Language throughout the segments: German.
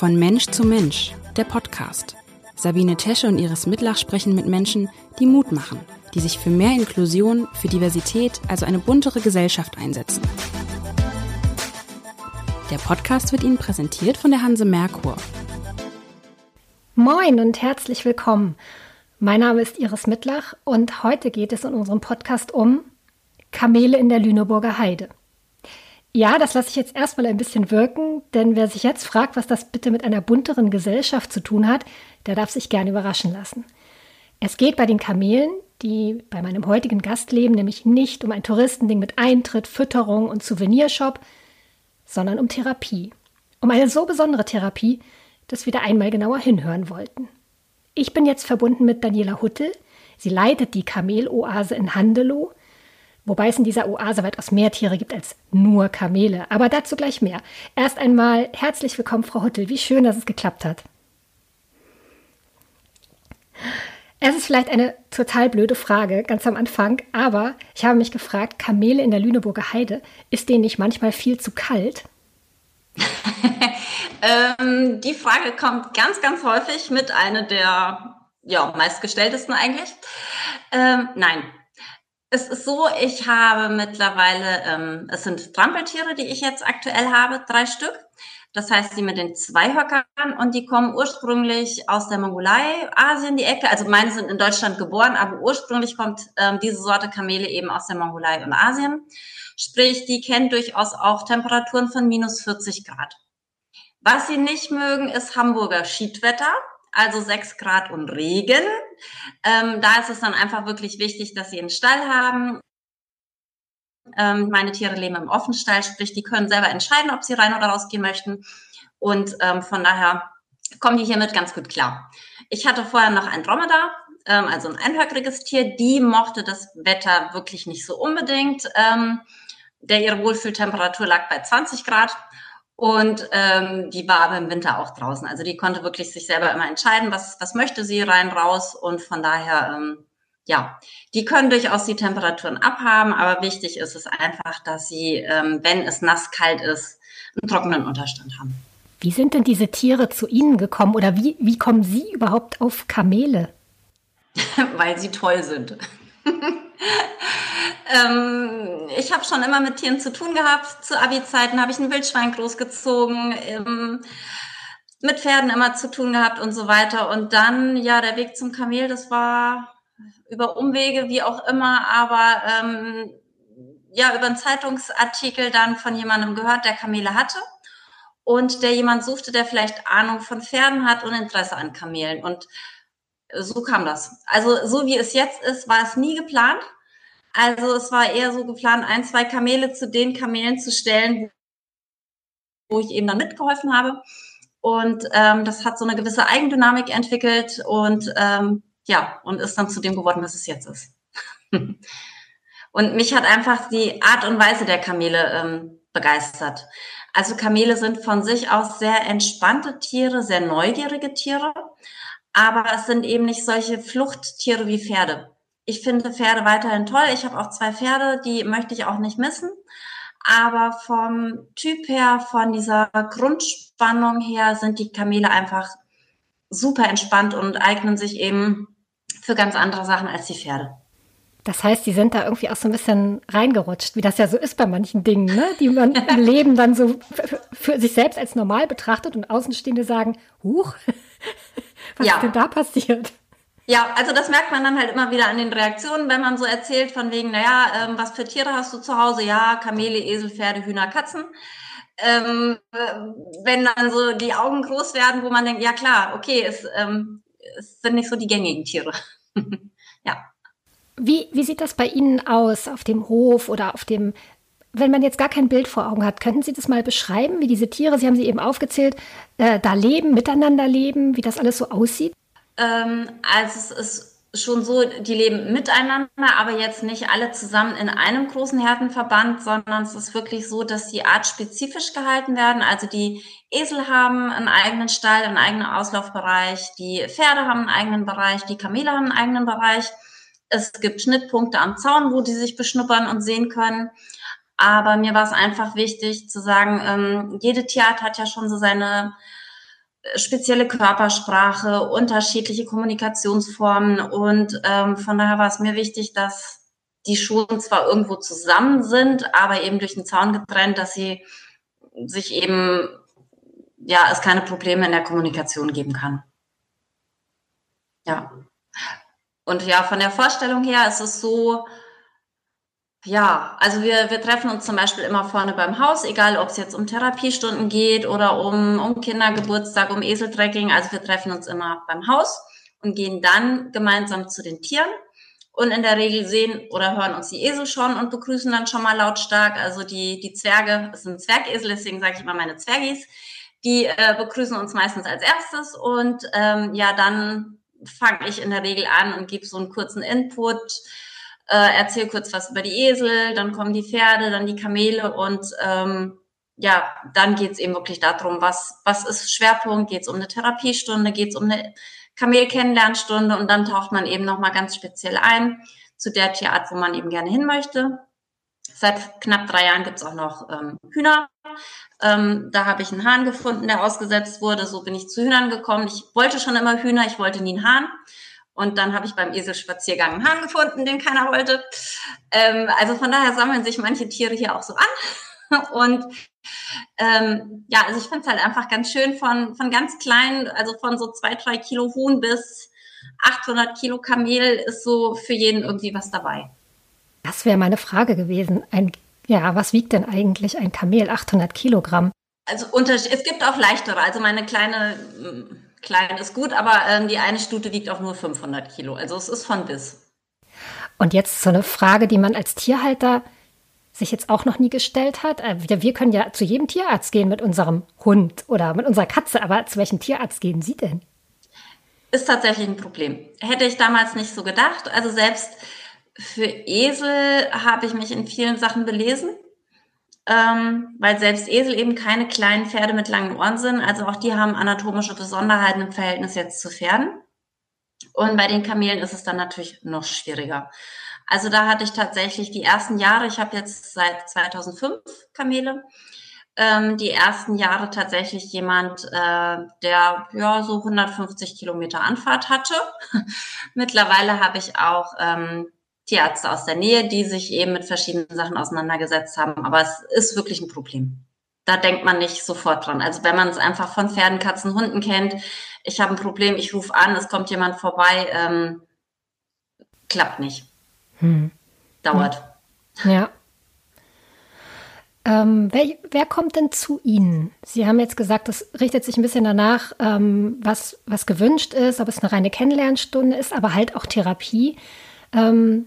Von Mensch zu Mensch, der Podcast. Sabine Tesche und Iris Mitlach sprechen mit Menschen, die Mut machen, die sich für mehr Inklusion, für Diversität, also eine buntere Gesellschaft einsetzen. Der Podcast wird Ihnen präsentiert von der Hanse Merkur. Moin und herzlich willkommen. Mein Name ist Iris Mitlach und heute geht es in unserem Podcast um Kamele in der Lüneburger Heide. Ja, das lasse ich jetzt erstmal ein bisschen wirken, denn wer sich jetzt fragt, was das bitte mit einer bunteren Gesellschaft zu tun hat, der darf sich gern überraschen lassen. Es geht bei den Kamelen, die bei meinem heutigen Gast leben, nämlich nicht um ein Touristending mit Eintritt, Fütterung und Souvenirshop, sondern um Therapie. Um eine so besondere Therapie, dass wir da einmal genauer hinhören wollten. Ich bin jetzt verbunden mit Daniela Huttel. Sie leitet die Kameloase in Handelow Wobei es in dieser Oase weitaus mehr Tiere gibt als nur Kamele. Aber dazu gleich mehr. Erst einmal herzlich willkommen, Frau Huttel. Wie schön, dass es geklappt hat. Es ist vielleicht eine total blöde Frage ganz am Anfang, aber ich habe mich gefragt, Kamele in der Lüneburger Heide, ist denen nicht manchmal viel zu kalt? ähm, die Frage kommt ganz, ganz häufig mit einer der ja, meistgestelltesten eigentlich. Ähm, nein, es ist so, ich habe mittlerweile, ähm, es sind Trampeltiere, die ich jetzt aktuell habe, drei Stück. Das heißt, die mit den Zweihöckern und die kommen ursprünglich aus der Mongolei, Asien, die Ecke. Also meine sind in Deutschland geboren, aber ursprünglich kommt ähm, diese Sorte Kamele eben aus der Mongolei und Asien. Sprich, die kennen durchaus auch Temperaturen von minus 40 Grad. Was sie nicht mögen, ist Hamburger Schiedwetter also sechs Grad und Regen. Ähm, da ist es dann einfach wirklich wichtig, dass sie einen Stall haben. Ähm, meine Tiere leben im Offenstall, sprich, die können selber entscheiden, ob sie rein oder rausgehen möchten. Und ähm, von daher kommen die hiermit ganz gut klar. Ich hatte vorher noch ein Dromedar, ähm, also ein einhöckriges Tier. Die mochte das Wetter wirklich nicht so unbedingt. Ähm, der ihre Wohlfühltemperatur lag bei 20 Grad. Und ähm, die war aber im Winter auch draußen. Also die konnte wirklich sich selber immer entscheiden, was, was möchte sie rein, raus. Und von daher, ähm, ja, die können durchaus die Temperaturen abhaben. Aber wichtig ist es einfach, dass sie, ähm, wenn es nass kalt ist, einen trockenen Unterstand haben. Wie sind denn diese Tiere zu Ihnen gekommen oder wie, wie kommen Sie überhaupt auf Kamele? Weil sie toll sind. ähm, ich habe schon immer mit Tieren zu tun gehabt. Zu Abi-Zeiten habe ich ein Wildschwein großgezogen, ähm, mit Pferden immer zu tun gehabt und so weiter. Und dann, ja, der Weg zum Kamel, das war über Umwege, wie auch immer, aber ähm, ja, über einen Zeitungsartikel dann von jemandem gehört, der Kamele hatte. Und der jemand suchte, der vielleicht Ahnung von Pferden hat und Interesse an Kamelen. Und so kam das. Also so wie es jetzt ist, war es nie geplant. Also es war eher so geplant, ein, zwei Kamele zu den Kamelen zu stellen, wo ich eben dann mitgeholfen habe. Und ähm, das hat so eine gewisse Eigendynamik entwickelt und ähm, ja, und ist dann zu dem geworden, was es jetzt ist. und mich hat einfach die Art und Weise der Kamele ähm, begeistert. Also Kamele sind von sich aus sehr entspannte Tiere, sehr neugierige Tiere, aber es sind eben nicht solche Fluchttiere wie Pferde. Ich finde Pferde weiterhin toll. Ich habe auch zwei Pferde, die möchte ich auch nicht missen. Aber vom Typ her, von dieser Grundspannung her, sind die Kamele einfach super entspannt und eignen sich eben für ganz andere Sachen als die Pferde. Das heißt, die sind da irgendwie auch so ein bisschen reingerutscht, wie das ja so ist bei manchen Dingen, ne? die man im Leben dann so für sich selbst als normal betrachtet und Außenstehende sagen, huch, was ja. ist denn da passiert? Ja, also das merkt man dann halt immer wieder an den Reaktionen, wenn man so erzählt von wegen, naja, ähm, was für Tiere hast du zu Hause? Ja, Kamele, Esel, Pferde, Hühner, Katzen. Ähm, wenn dann so die Augen groß werden, wo man denkt, ja klar, okay, es, ähm, es sind nicht so die gängigen Tiere. ja. Wie, wie sieht das bei Ihnen aus auf dem Hof oder auf dem, wenn man jetzt gar kein Bild vor Augen hat, könnten Sie das mal beschreiben, wie diese Tiere, Sie haben sie eben aufgezählt, äh, da leben, miteinander leben, wie das alles so aussieht? Ähm, also es ist schon so, die leben miteinander, aber jetzt nicht alle zusammen in einem großen Herdenverband, sondern es ist wirklich so, dass die artspezifisch gehalten werden. Also die Esel haben einen eigenen Stall, einen eigenen Auslaufbereich, die Pferde haben einen eigenen Bereich, die Kamele haben einen eigenen Bereich. Es gibt Schnittpunkte am Zaun, wo die sich beschnuppern und sehen können. Aber mir war es einfach wichtig zu sagen, ähm, jede Tierart hat ja schon so seine spezielle Körpersprache, unterschiedliche Kommunikationsformen und ähm, von daher war es mir wichtig, dass die Schulen zwar irgendwo zusammen sind, aber eben durch den Zaun getrennt, dass sie sich eben, ja, es keine Probleme in der Kommunikation geben kann. Ja. Und ja, von der Vorstellung her ist es so, ja, also wir, wir treffen uns zum Beispiel immer vorne beim Haus, egal ob es jetzt um Therapiestunden geht oder um, um Kindergeburtstag, um Eseltrekking. Also wir treffen uns immer beim Haus und gehen dann gemeinsam zu den Tieren. Und in der Regel sehen oder hören uns die Esel schon und begrüßen dann schon mal lautstark. Also die, die Zwerge, es sind Zwergesel, deswegen sage ich immer meine Zwergis, die äh, begrüßen uns meistens als erstes. Und ähm, ja, dann fange ich in der Regel an und gebe so einen kurzen Input äh, erzähl kurz was über die Esel, dann kommen die Pferde, dann die Kamele und ähm, ja, dann geht's eben wirklich darum, was, was ist Schwerpunkt, geht's um eine Therapiestunde, geht's um eine Kamel-Kennenlernstunde und dann taucht man eben nochmal ganz speziell ein zu der Tierart, wo man eben gerne hin möchte. Seit knapp drei Jahren gibt's auch noch ähm, Hühner. Ähm, da habe ich einen Hahn gefunden, der ausgesetzt wurde. So bin ich zu Hühnern gekommen. Ich wollte schon immer Hühner, ich wollte nie einen Hahn. Und dann habe ich beim Eselspaziergang einen Hahn gefunden, den keiner wollte. Ähm, also von daher sammeln sich manche Tiere hier auch so an. Und ähm, ja, also ich finde es halt einfach ganz schön von, von ganz klein, also von so zwei, drei Kilo Huhn bis 800 Kilo Kamel ist so für jeden irgendwie was dabei. Das wäre meine Frage gewesen. Ein, ja, was wiegt denn eigentlich ein Kamel? 800 Kilogramm? Also es gibt auch leichtere. Also meine kleine klein ist gut, aber ähm, die eine Stute wiegt auch nur 500 Kilo. Also es ist von bis. Und jetzt so eine Frage, die man als Tierhalter sich jetzt auch noch nie gestellt hat. Äh, wir können ja zu jedem Tierarzt gehen mit unserem Hund oder mit unserer Katze, aber zu welchem Tierarzt gehen Sie denn? Ist tatsächlich ein Problem. Hätte ich damals nicht so gedacht. Also selbst für Esel habe ich mich in vielen Sachen belesen ähm, weil selbst Esel eben keine kleinen Pferde mit langen Ohren sind. Also auch die haben anatomische Besonderheiten im Verhältnis jetzt zu Pferden. Und bei den Kamelen ist es dann natürlich noch schwieriger. Also da hatte ich tatsächlich die ersten Jahre, ich habe jetzt seit 2005 Kamele, ähm, die ersten Jahre tatsächlich jemand, äh, der ja so 150 Kilometer Anfahrt hatte. Mittlerweile habe ich auch ähm, Tierärzte aus der Nähe, die sich eben mit verschiedenen Sachen auseinandergesetzt haben. Aber es ist wirklich ein Problem. Da denkt man nicht sofort dran. Also wenn man es einfach von Pferden, Katzen, Hunden kennt, ich habe ein Problem, ich rufe an, es kommt jemand vorbei, ähm, klappt nicht. Hm. Dauert. Ja. Ähm, wer, wer, kommt denn zu Ihnen? Sie haben jetzt gesagt, das richtet sich ein bisschen danach, ähm, was, was gewünscht ist, ob es eine reine Kennenlernstunde ist, aber halt auch Therapie. Ähm,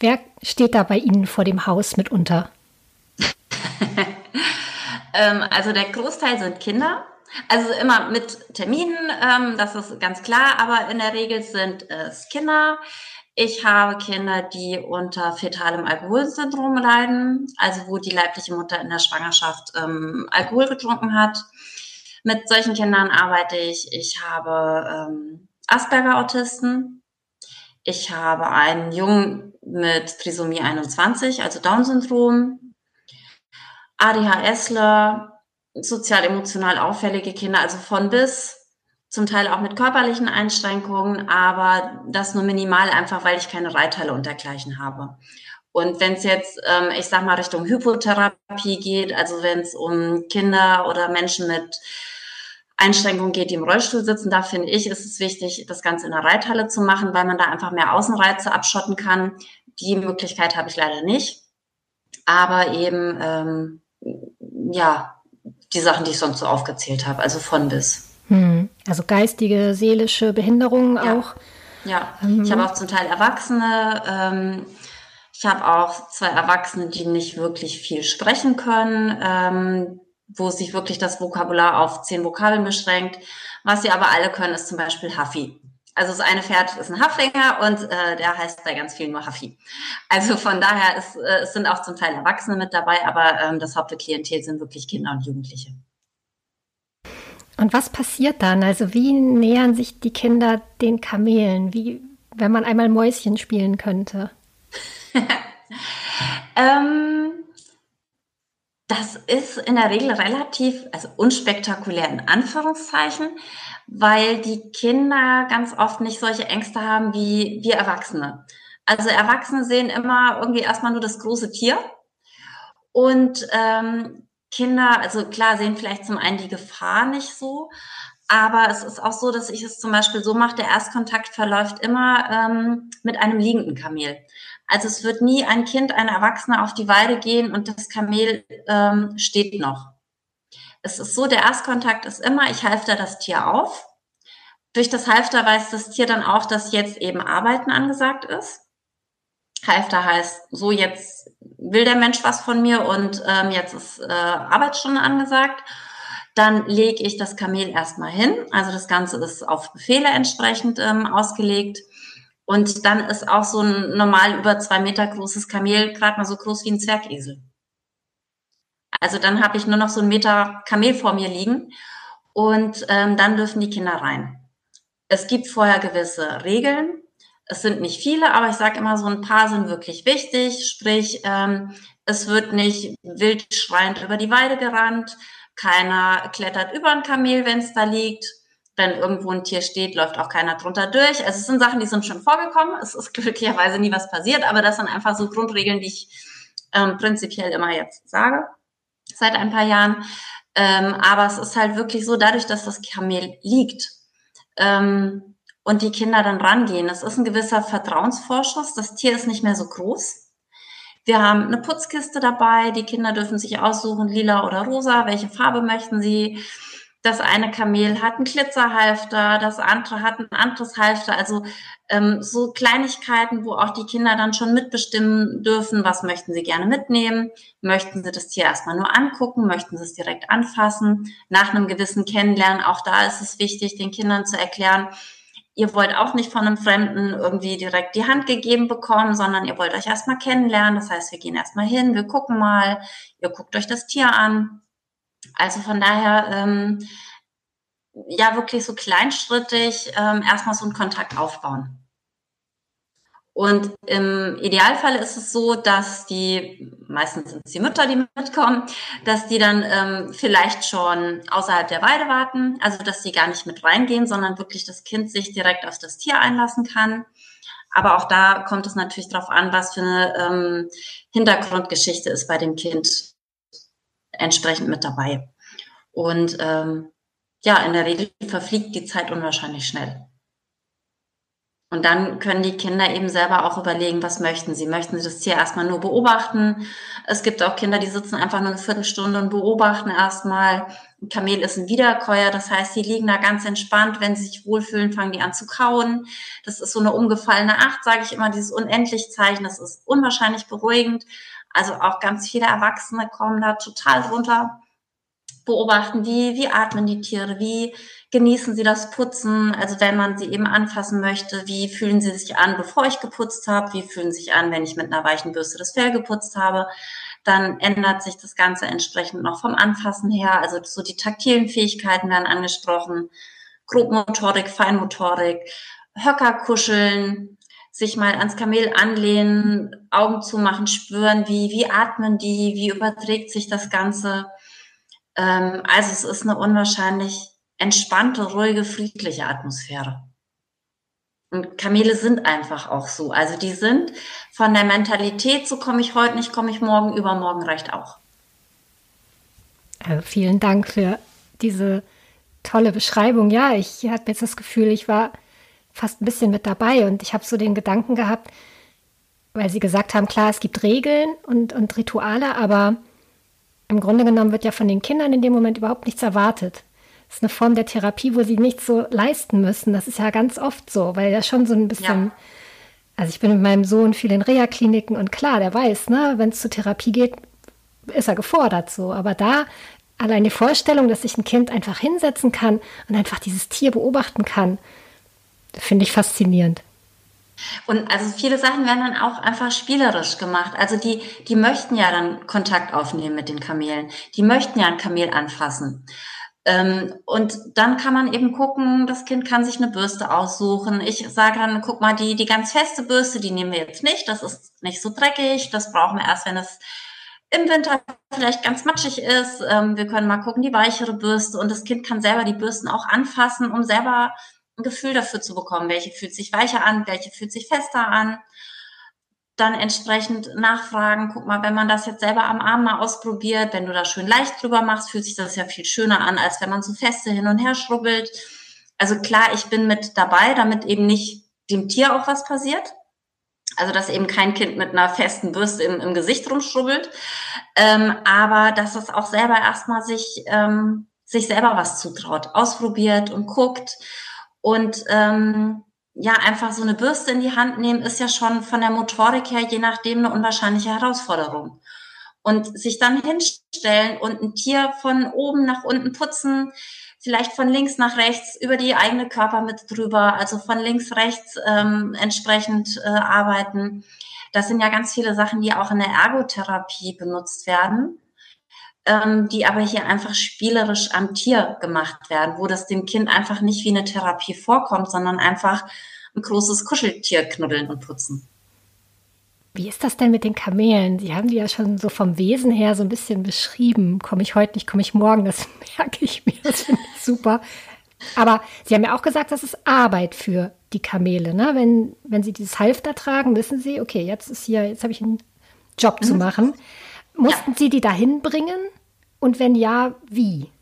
Wer steht da bei Ihnen vor dem Haus mitunter? ähm, also der Großteil sind Kinder. Also immer mit Terminen, ähm, das ist ganz klar, aber in der Regel sind es Kinder. Ich habe Kinder, die unter fetalem Alkoholsyndrom leiden, also wo die leibliche Mutter in der Schwangerschaft ähm, Alkohol getrunken hat. Mit solchen Kindern arbeite ich. Ich habe ähm, Asperger-Autisten. Ich habe einen Jungen, mit Trisomie 21, also Down-Syndrom, ADHSler, sozial-emotional auffällige Kinder, also von bis, zum Teil auch mit körperlichen Einschränkungen, aber das nur minimal einfach, weil ich keine Reitteile und dergleichen habe. Und wenn es jetzt, ähm, ich sag mal, Richtung Hypotherapie geht, also wenn es um Kinder oder Menschen mit Einschränkungen geht, die im Rollstuhl sitzen, da finde ich, ist es wichtig, das Ganze in der Reithalle zu machen, weil man da einfach mehr Außenreize abschotten kann. Die Möglichkeit habe ich leider nicht. Aber eben, ähm, ja, die Sachen, die ich sonst so aufgezählt habe, also von bis. Hm. Also geistige, seelische Behinderungen ja. auch. Ja, ähm. ich habe auch zum Teil Erwachsene. Ähm, ich habe auch zwei Erwachsene, die nicht wirklich viel sprechen können. Ähm, wo sich wirklich das Vokabular auf zehn Vokabeln beschränkt. Was sie aber alle können, ist zum Beispiel Huffy. Also das eine Pferd ist ein Haflinger und äh, der heißt bei ganz vielen nur Huffy. Also von daher ist, äh, es sind auch zum Teil Erwachsene mit dabei, aber ähm, das Hauptklientel sind wirklich Kinder und Jugendliche. Und was passiert dann? Also wie nähern sich die Kinder den Kamelen? Wie, wenn man einmal Mäuschen spielen könnte? ähm, Das ist in der Regel relativ, also unspektakulär in Anführungszeichen, weil die Kinder ganz oft nicht solche Ängste haben wie wir Erwachsene. Also Erwachsene sehen immer irgendwie erstmal nur das große Tier und ähm, Kinder, also klar, sehen vielleicht zum einen die Gefahr nicht so, aber es ist auch so, dass ich es zum Beispiel so mache, der Erstkontakt verläuft immer ähm, mit einem liegenden Kamel. Also es wird nie ein Kind, ein Erwachsener auf die Weide gehen und das Kamel ähm, steht noch. Es ist so, der Erstkontakt ist immer, ich halfter das Tier auf. Durch das Halfter weiß das Tier dann auch, dass jetzt eben Arbeiten angesagt ist. Halfter heißt, so jetzt will der Mensch was von mir und ähm, jetzt ist äh, Arbeitsstunde angesagt. Dann lege ich das Kamel erstmal hin. Also das Ganze ist auf Befehle entsprechend ähm, ausgelegt. Und dann ist auch so ein normal über zwei Meter großes Kamel gerade mal so groß wie ein Zwergesel. Also dann habe ich nur noch so einen Meter Kamel vor mir liegen und ähm, dann dürfen die Kinder rein. Es gibt vorher gewisse Regeln. Es sind nicht viele, aber ich sage immer, so ein paar sind wirklich wichtig. Sprich, ähm, es wird nicht wild schreiend über die Weide gerannt. Keiner klettert über ein Kamel, wenn es da liegt wenn irgendwo ein Tier steht, läuft auch keiner drunter durch. Also es sind Sachen, die sind schon vorgekommen. Es ist glücklicherweise nie was passiert, aber das sind einfach so Grundregeln, die ich ähm, prinzipiell immer jetzt sage, seit ein paar Jahren. Ähm, aber es ist halt wirklich so, dadurch, dass das Kamel liegt ähm, und die Kinder dann rangehen, es ist ein gewisser Vertrauensvorschuss. Das Tier ist nicht mehr so groß. Wir haben eine Putzkiste dabei. Die Kinder dürfen sich aussuchen, lila oder rosa. Welche Farbe möchten sie? Das eine Kamel hat einen Glitzerhalfter, das andere hat ein anderes Halfter. Also ähm, so Kleinigkeiten, wo auch die Kinder dann schon mitbestimmen dürfen, was möchten sie gerne mitnehmen. Möchten sie das Tier erstmal nur angucken, möchten sie es direkt anfassen. Nach einem gewissen Kennenlernen, auch da ist es wichtig, den Kindern zu erklären, ihr wollt auch nicht von einem Fremden irgendwie direkt die Hand gegeben bekommen, sondern ihr wollt euch erstmal kennenlernen. Das heißt, wir gehen erstmal hin, wir gucken mal, ihr guckt euch das Tier an also von daher, ähm, ja, wirklich so kleinschrittig ähm, erstmal so einen Kontakt aufbauen. Und im Idealfall ist es so, dass die, meistens sind es die Mütter, die mitkommen, dass die dann ähm, vielleicht schon außerhalb der Weide warten, also dass die gar nicht mit reingehen, sondern wirklich das Kind sich direkt auf das Tier einlassen kann. Aber auch da kommt es natürlich darauf an, was für eine ähm, Hintergrundgeschichte ist bei dem Kind entsprechend mit dabei. Und ähm, ja, in der Regel verfliegt die Zeit unwahrscheinlich schnell. Und dann können die Kinder eben selber auch überlegen, was möchten sie. Möchten sie das Tier erstmal nur beobachten? Es gibt auch Kinder, die sitzen einfach nur eine Viertelstunde und beobachten erstmal. Ein Kamel ist ein Wiederkäuer, das heißt, die liegen da ganz entspannt. Wenn sie sich wohlfühlen, fangen die an zu kauen. Das ist so eine umgefallene Acht, sage ich immer, dieses Unendlich-Zeichen. Das ist unwahrscheinlich beruhigend. Also auch ganz viele Erwachsene kommen da total runter beobachten, wie, wie atmen die Tiere, wie genießen sie das Putzen, also wenn man sie eben anfassen möchte, wie fühlen sie sich an, bevor ich geputzt habe, wie fühlen sie sich an, wenn ich mit einer weichen Bürste das Fell geputzt habe. Dann ändert sich das Ganze entsprechend noch vom Anfassen her. Also so die taktilen Fähigkeiten werden angesprochen. Grobmotorik, Feinmotorik, Höcker kuscheln, sich mal ans Kamel anlehnen, Augen zumachen, spüren, wie, wie atmen die, wie überträgt sich das Ganze. Ähm, also es ist eine unwahrscheinlich entspannte, ruhige, friedliche Atmosphäre. Und Kamele sind einfach auch so. Also die sind von der Mentalität, so komme ich heute nicht, komme ich morgen, übermorgen reicht auch. Also vielen Dank für diese tolle Beschreibung. Ja, ich hatte jetzt das Gefühl, ich war fast ein bisschen mit dabei und ich habe so den Gedanken gehabt, weil Sie gesagt haben, klar, es gibt Regeln und, und Rituale, aber im Grunde genommen wird ja von den Kindern in dem Moment überhaupt nichts erwartet. Das ist eine Form der Therapie, wo sie nichts so leisten müssen. Das ist ja ganz oft so, weil ja schon so ein bisschen. Ja. Also ich bin mit meinem Sohn viel in Reha-Kliniken und klar, der weiß, ne, wenn es zur Therapie geht, ist er gefordert so. Aber da allein die Vorstellung, dass sich ein Kind einfach hinsetzen kann und einfach dieses Tier beobachten kann, finde ich faszinierend. Und also viele Sachen werden dann auch einfach spielerisch gemacht. Also die, die möchten ja dann Kontakt aufnehmen mit den Kamelen. Die möchten ja ein Kamel anfassen. Ähm, und dann kann man eben gucken, das Kind kann sich eine Bürste aussuchen. Ich sage dann, guck mal, die, die ganz feste Bürste, die nehmen wir jetzt nicht. Das ist nicht so dreckig. Das brauchen wir erst, wenn es im Winter vielleicht ganz matschig ist. Ähm, wir können mal gucken, die weichere Bürste und das Kind kann selber die Bürsten auch anfassen, um selber ein Gefühl dafür zu bekommen, welche fühlt sich weicher an, welche fühlt sich fester an dann entsprechend nachfragen, guck mal, wenn man das jetzt selber am Arm mal ausprobiert, wenn du da schön leicht drüber machst, fühlt sich das ja viel schöner an, als wenn man so feste hin und her schrubbelt. Also klar, ich bin mit dabei, damit eben nicht dem Tier auch was passiert. Also dass eben kein Kind mit einer festen Bürste im, im Gesicht rumschrubbelt, ähm, aber dass es auch selber erstmal sich ähm, sich selber was zutraut, ausprobiert und guckt und ähm, ja, einfach so eine Bürste in die Hand nehmen, ist ja schon von der Motorik her je nachdem eine unwahrscheinliche Herausforderung. Und sich dann hinstellen und ein Tier von oben nach unten putzen, vielleicht von links nach rechts über die eigene Körper mit drüber, also von links rechts ähm, entsprechend äh, arbeiten. Das sind ja ganz viele Sachen, die auch in der Ergotherapie benutzt werden, ähm, die aber hier einfach spielerisch am Tier gemacht werden, wo das dem Kind einfach nicht wie eine Therapie vorkommt, sondern einfach ein großes Kuscheltier knuddeln und putzen. Wie ist das denn mit den Kamelen? Sie haben die ja schon so vom Wesen her so ein bisschen beschrieben. Komme ich heute nicht, komme ich morgen, das merke ich mir, das finde ich super. Aber Sie haben ja auch gesagt, das ist Arbeit für die Kamele. Ne? Wenn, wenn Sie dieses Halfter tragen, wissen Sie, okay, jetzt ist hier, jetzt habe ich einen Job mhm. zu machen. Mussten ja. Sie die dahin bringen? Und wenn ja, wie?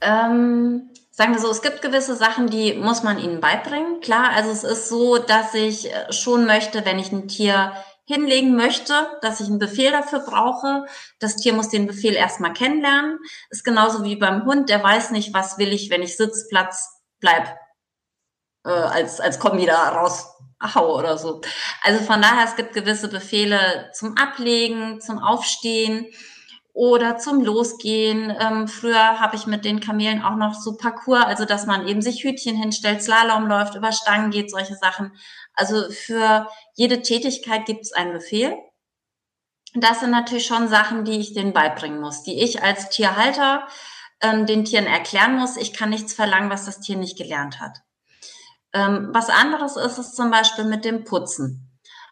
Ähm, sagen wir so, es gibt gewisse Sachen, die muss man ihnen beibringen. Klar, also es ist so, dass ich äh, schon möchte, wenn ich ein Tier hinlegen möchte, dass ich einen Befehl dafür brauche. Das Tier muss den Befehl erstmal kennenlernen. Ist genauso wie beim Hund, der weiß nicht, was will ich, wenn ich Sitzplatz bleib, äh, als, als Kombi da raus hau oder so. Also von daher, es gibt gewisse Befehle zum Ablegen, zum Aufstehen oder zum Losgehen. Ähm, früher habe ich mit den Kamelen auch noch so Parcours, also dass man eben sich Hütchen hinstellt, Slalom läuft, über Stangen geht, solche Sachen. Also für jede Tätigkeit gibt es einen Befehl. Das sind natürlich schon Sachen, die ich denen beibringen muss, die ich als Tierhalter ähm, den Tieren erklären muss. Ich kann nichts verlangen, was das Tier nicht gelernt hat. Ähm, was anderes ist es zum Beispiel mit dem Putzen.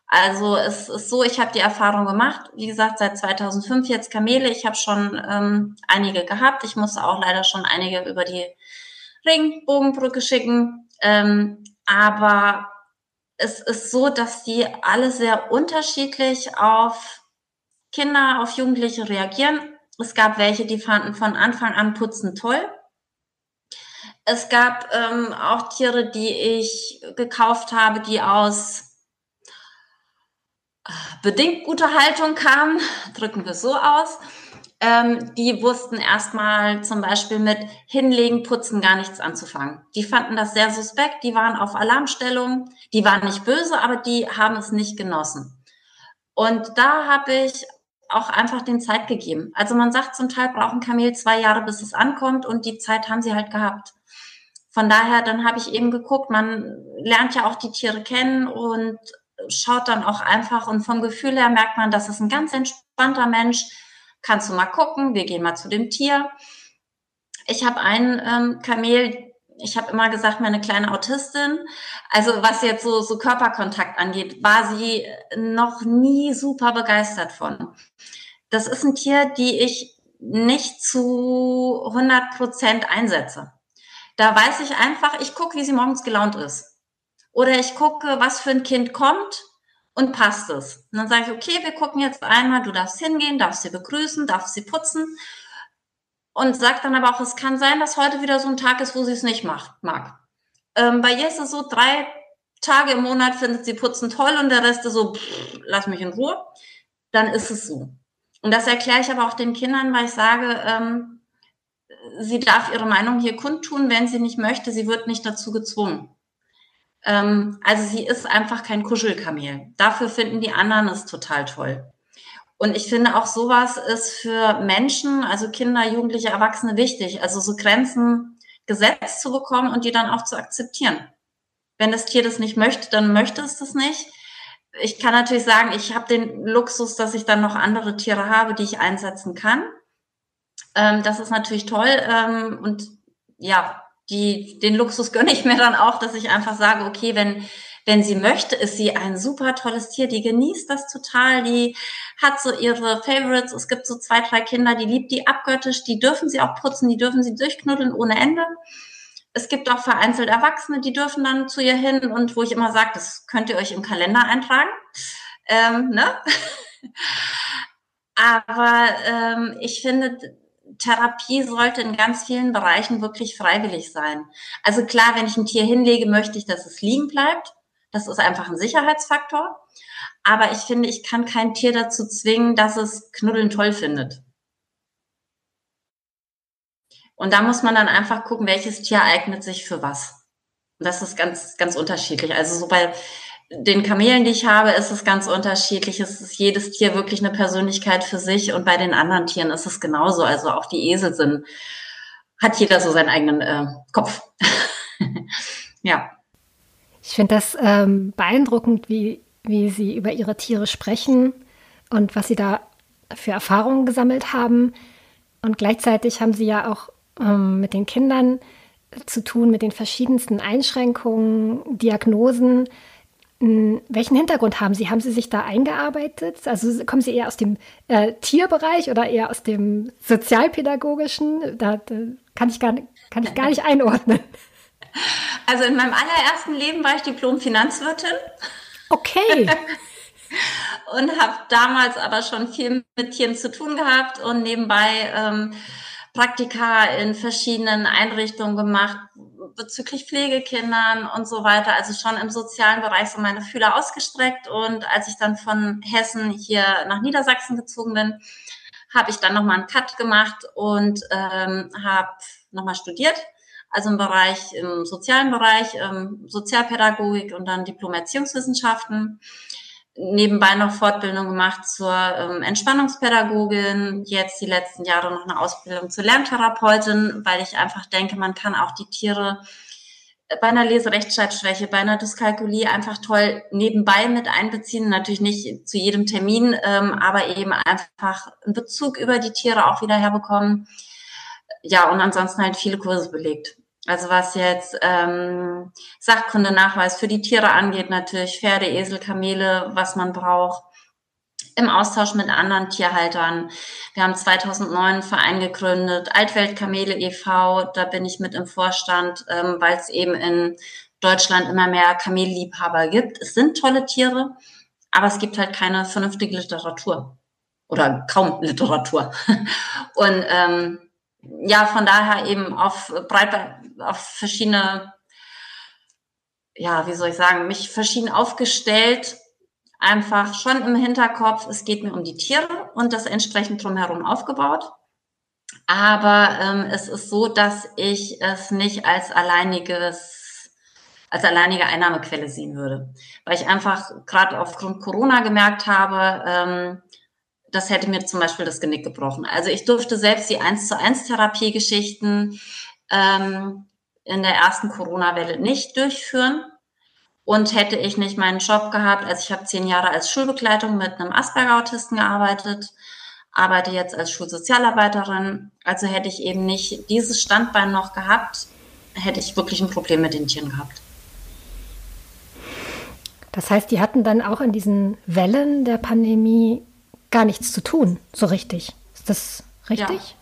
Also es ist so, ich habe die Erfahrung gemacht, wie gesagt, seit 2005 jetzt Kamele. Ich habe schon ähm, einige gehabt. Ich musste auch leider schon einige über die Ringbogenbrücke schicken. Ähm, aber es ist so, dass die alle sehr unterschiedlich auf Kinder, auf Jugendliche reagieren. Es gab welche, die fanden von Anfang an Putzen toll. Es gab ähm, auch Tiere, die ich gekauft habe, die aus bedingt gute Haltung kam, drücken wir so aus. Ähm, die wussten erstmal zum Beispiel mit Hinlegen, Putzen gar nichts anzufangen. Die fanden das sehr suspekt, die waren auf Alarmstellung, die waren nicht böse, aber die haben es nicht genossen. Und da habe ich auch einfach den Zeit gegeben. Also man sagt, zum Teil brauchen Kamel zwei Jahre, bis es ankommt und die Zeit haben sie halt gehabt. Von daher, dann habe ich eben geguckt, man lernt ja auch die Tiere kennen und schaut dann auch einfach und vom Gefühl her merkt man, das ist ein ganz entspannter Mensch. Kannst du mal gucken, wir gehen mal zu dem Tier. Ich habe einen ähm, Kamel, ich habe immer gesagt, meine kleine Autistin, also was jetzt so, so Körperkontakt angeht, war sie noch nie super begeistert von. Das ist ein Tier, die ich nicht zu 100 Prozent einsetze. Da weiß ich einfach, ich gucke, wie sie morgens gelaunt ist. Oder ich gucke, was für ein Kind kommt und passt es. Und dann sage ich, okay, wir gucken jetzt einmal, du darfst hingehen, darfst sie begrüßen, darfst sie putzen. Und sag dann aber auch, es kann sein, dass heute wieder so ein Tag ist, wo sie es nicht macht, mag. Ähm, bei ihr ist es so, drei Tage im Monat findet sie Putzen toll und der Rest ist so, pff, lass mich in Ruhe. Dann ist es so. Und das erkläre ich aber auch den Kindern, weil ich sage, ähm, sie darf ihre Meinung hier kundtun, wenn sie nicht möchte. Sie wird nicht dazu gezwungen. Ähm, also sie ist einfach kein Kuschelkamel. Dafür finden die anderen es total toll. Und ich finde auch sowas ist für Menschen, also Kinder, Jugendliche, Erwachsene wichtig. Also so Grenzen gesetzt zu bekommen und die dann auch zu akzeptieren. Wenn das Tier das nicht möchte, dann möchte es das nicht. Ich kann natürlich sagen, ich habe den Luxus, dass ich dann noch andere Tiere habe, die ich einsetzen kann. Ähm, das ist natürlich toll. Ähm, und ja, die, den Luxus gönne ich mir dann auch, dass ich einfach sage, okay, wenn, Wenn sie möchte, ist sie ein super tolles Tier, die genießt das total, die hat so ihre Favorites. Es gibt so zwei, drei Kinder, die liebt die abgöttisch, die dürfen sie auch putzen, die dürfen sie durchknuddeln ohne Ende. Es gibt auch vereinzelt Erwachsene, die dürfen dann zu ihr hin und wo ich immer sage, das könnt ihr euch im Kalender eintragen. Ähm, ne? Aber ähm, ich finde, Therapie sollte in ganz vielen Bereichen wirklich freiwillig sein. Also klar, wenn ich ein Tier hinlege, möchte ich, dass es liegen bleibt. Das ist einfach ein Sicherheitsfaktor. Aber ich finde, ich kann kein Tier dazu zwingen, dass es Knuddeln toll findet. Und da muss man dann einfach gucken, welches Tier eignet sich für was. Und das ist ganz, ganz unterschiedlich. Also so bei den Kamelen, die ich habe, ist es ganz unterschiedlich. Es ist jedes Tier wirklich eine Persönlichkeit für sich und bei den anderen Tieren ist es genauso. Also auch die Esel sind, hat jeder so seinen eigenen äh, Kopf. ja. Ich finde das ähm, beeindruckend, wie, wie Sie über Ihre Tiere sprechen und was Sie da für Erfahrungen gesammelt haben. Und gleichzeitig haben Sie ja auch ähm, mit den Kindern zu tun, mit den verschiedensten Einschränkungen, Diagnosen. Welchen Hintergrund haben Sie? Haben Sie sich da eingearbeitet? Also kommen Sie eher aus dem äh, Tierbereich oder eher aus dem sozialpädagogischen? Da, da kann, ich gar, kann ich gar nicht einordnen. Also in meinem allerersten Leben war ich Diplom-Finanzwirtin. Okay. und habe damals aber schon viel mit Tieren zu tun gehabt und nebenbei ähm, Praktika in verschiedenen Einrichtungen gemacht, bezüglich Pflegekindern und so weiter, also schon im sozialen Bereich so meine Fühler ausgestreckt. Und als ich dann von Hessen hier nach Niedersachsen gezogen bin, habe ich dann nochmal einen Cut gemacht und ähm, habe nochmal studiert, also im Bereich, im sozialen Bereich, ähm, Sozialpädagogik und dann Diplom-Erziehungswissenschaften nebenbei noch Fortbildung gemacht zur ähm, Entspannungspädagogin, jetzt die letzten Jahre noch eine Ausbildung zur Lerntherapeutin, weil ich einfach denke, man kann auch die Tiere bei einer Leserechtschreibschwäche, bei einer Dyskalkulie einfach toll nebenbei mit einbeziehen. Natürlich nicht zu jedem Termin, ähm, aber eben einfach einen Bezug über die Tiere auch wieder herbekommen. Ja, und ansonsten halt viele Kurse belegt. Also was jetzt ähm, Sachkundenachweis für die Tiere angeht, natürlich Pferde, Esel, Kamele, was man braucht. Im Austausch mit anderen Tierhaltern. Wir haben 2009 einen Verein gegründet, Altweltkamele e.V. Da bin ich mit im Vorstand, ähm, weil es eben in Deutschland immer mehr Kamelliebhaber gibt. Es sind tolle Tiere, aber es gibt halt keine vernünftige Literatur oder kaum Literatur. Und ähm, ja, von daher eben auf breit, auf verschiedene, ja, wie soll ich sagen, mich verschieden aufgestellt, einfach schon im Hinterkopf, es geht mir um die Tiere und das entsprechend drumherum aufgebaut. Aber ähm, es ist so, dass ich es nicht als alleiniges, als alleinige Einnahmequelle sehen würde. Weil ich einfach gerade aufgrund Corona gemerkt habe, ähm, das hätte mir zum Beispiel das Genick gebrochen. Also ich durfte selbst die 1 zu 1 Therapiegeschichten ähm, in der ersten Corona-Welle nicht durchführen. Und hätte ich nicht meinen Job gehabt, also ich habe zehn Jahre als Schulbegleitung mit einem Asperger-Autisten gearbeitet, arbeite jetzt als Schulsozialarbeiterin. Also hätte ich eben nicht dieses Standbein noch gehabt, hätte ich wirklich ein Problem mit den Tieren gehabt. Das heißt, die hatten dann auch in diesen Wellen der Pandemie gar nichts zu tun, so richtig. Ist das richtig? Ja.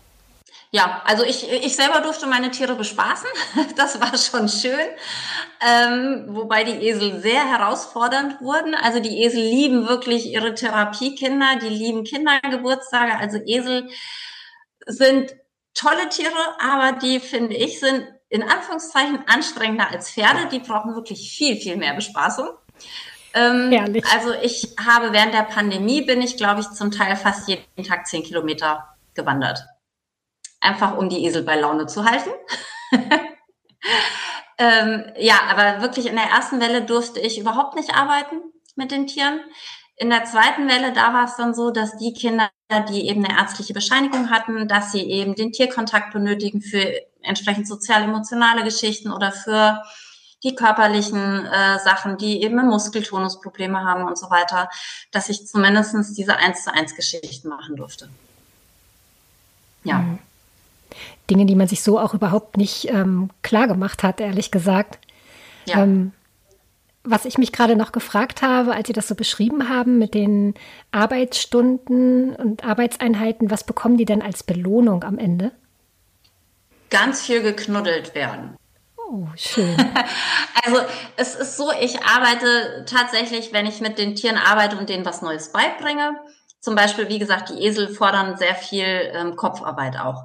Ja, also ich, ich selber durfte meine Tiere bespaßen. Das war schon schön. Ähm, wobei die Esel sehr herausfordernd wurden. Also die Esel lieben wirklich ihre Therapiekinder, die lieben Kindergeburtstage. Also Esel sind tolle Tiere, aber die, finde ich, sind in Anführungszeichen anstrengender als Pferde. Die brauchen wirklich viel, viel mehr Bespaßung. Ähm. Also ich habe während der Pandemie bin ich, glaube ich, zum Teil fast jeden Tag zehn Kilometer gewandert. Einfach um die Esel bei Laune zu halten. ähm, ja, aber wirklich in der ersten Welle durfte ich überhaupt nicht arbeiten mit den Tieren. In der zweiten Welle, da war es dann so, dass die Kinder, die eben eine ärztliche Bescheinigung hatten, dass sie eben den Tierkontakt benötigen für entsprechend sozial-emotionale Geschichten oder für die körperlichen äh, Sachen, die eben Muskeltonusprobleme haben und so weiter, dass ich zumindestens diese 1 zu 1 Geschichten machen durfte. Ja. Mhm. Dinge, die man sich so auch überhaupt nicht ähm, klar gemacht hat, ehrlich gesagt. Ja. Ähm, was ich mich gerade noch gefragt habe, als Sie das so beschrieben haben mit den Arbeitsstunden und Arbeitseinheiten, was bekommen die denn als Belohnung am Ende? Ganz viel geknuddelt werden. Oh, schön. also es ist so, ich arbeite tatsächlich, wenn ich mit den Tieren arbeite und denen was Neues beibringe. Zum Beispiel, wie gesagt, die Esel fordern sehr viel ähm, Kopfarbeit auch.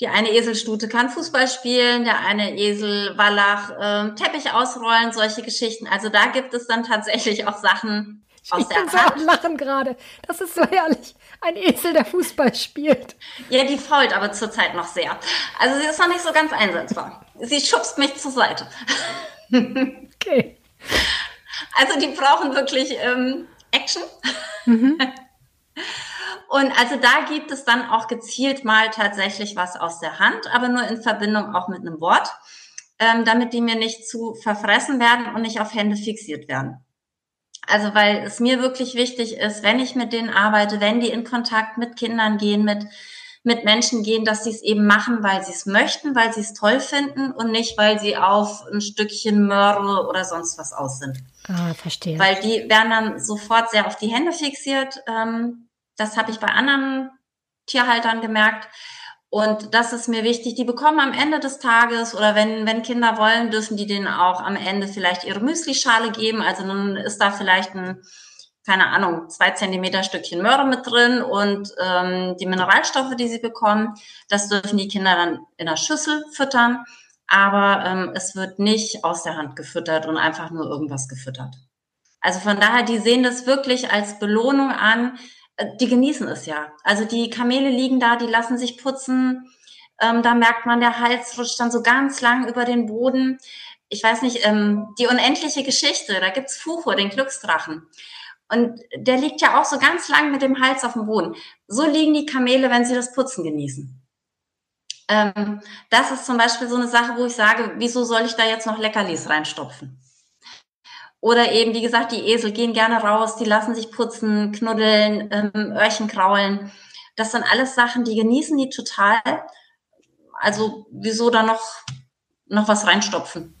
Die eine Eselstute kann Fußball spielen, der eine Esel Wallach äh, Teppich ausrollen, solche Geschichten. Also da gibt es dann tatsächlich auch Sachen aus ich der bin Hand. so lachen gerade. Das ist so herrlich. Ein Esel, der Fußball spielt. Ja, die fault aber zurzeit noch sehr. Also sie ist noch nicht so ganz einsetzbar. Sie schubst mich zur Seite. okay. Also die brauchen wirklich ähm, Action. Mhm. Und also da gibt es dann auch gezielt mal tatsächlich was aus der Hand, aber nur in Verbindung auch mit einem Wort, ähm, damit die mir nicht zu verfressen werden und nicht auf Hände fixiert werden. Also weil es mir wirklich wichtig ist, wenn ich mit denen arbeite, wenn die in Kontakt mit Kindern gehen, mit, mit Menschen gehen, dass sie es eben machen, weil sie es möchten, weil sie es toll finden und nicht, weil sie auf ein Stückchen Möhre oder sonst was aus sind. Ah, verstehe. Weil die werden dann sofort sehr auf die Hände fixiert. Ähm, das habe ich bei anderen Tierhaltern gemerkt. Und das ist mir wichtig. Die bekommen am Ende des Tages oder wenn, wenn Kinder wollen, dürfen die denen auch am Ende vielleicht ihre Müslischale geben. Also nun ist da vielleicht ein, keine Ahnung, zwei Zentimeter Stückchen Möhre mit drin und ähm, die Mineralstoffe, die sie bekommen, das dürfen die Kinder dann in der Schüssel füttern. Aber ähm, es wird nicht aus der Hand gefüttert und einfach nur irgendwas gefüttert. Also von daher, die sehen das wirklich als Belohnung an, die genießen es ja. Also die Kamele liegen da, die lassen sich putzen. Ähm, da merkt man, der Hals rutscht dann so ganz lang über den Boden. Ich weiß nicht, ähm, die unendliche Geschichte, da gibt's Fucho, den Glücksdrachen. Und der liegt ja auch so ganz lang mit dem Hals auf dem Boden. So liegen die Kamele, wenn sie das Putzen genießen. Ähm, das ist zum Beispiel so eine Sache, wo ich sage, wieso soll ich da jetzt noch Leckerlis reinstopfen? Oder eben, wie gesagt, die Esel gehen gerne raus, die lassen sich putzen, knuddeln, ähm, Öhrchen kraulen. Das sind alles Sachen, die genießen die total. Also wieso da noch, noch was reinstopfen?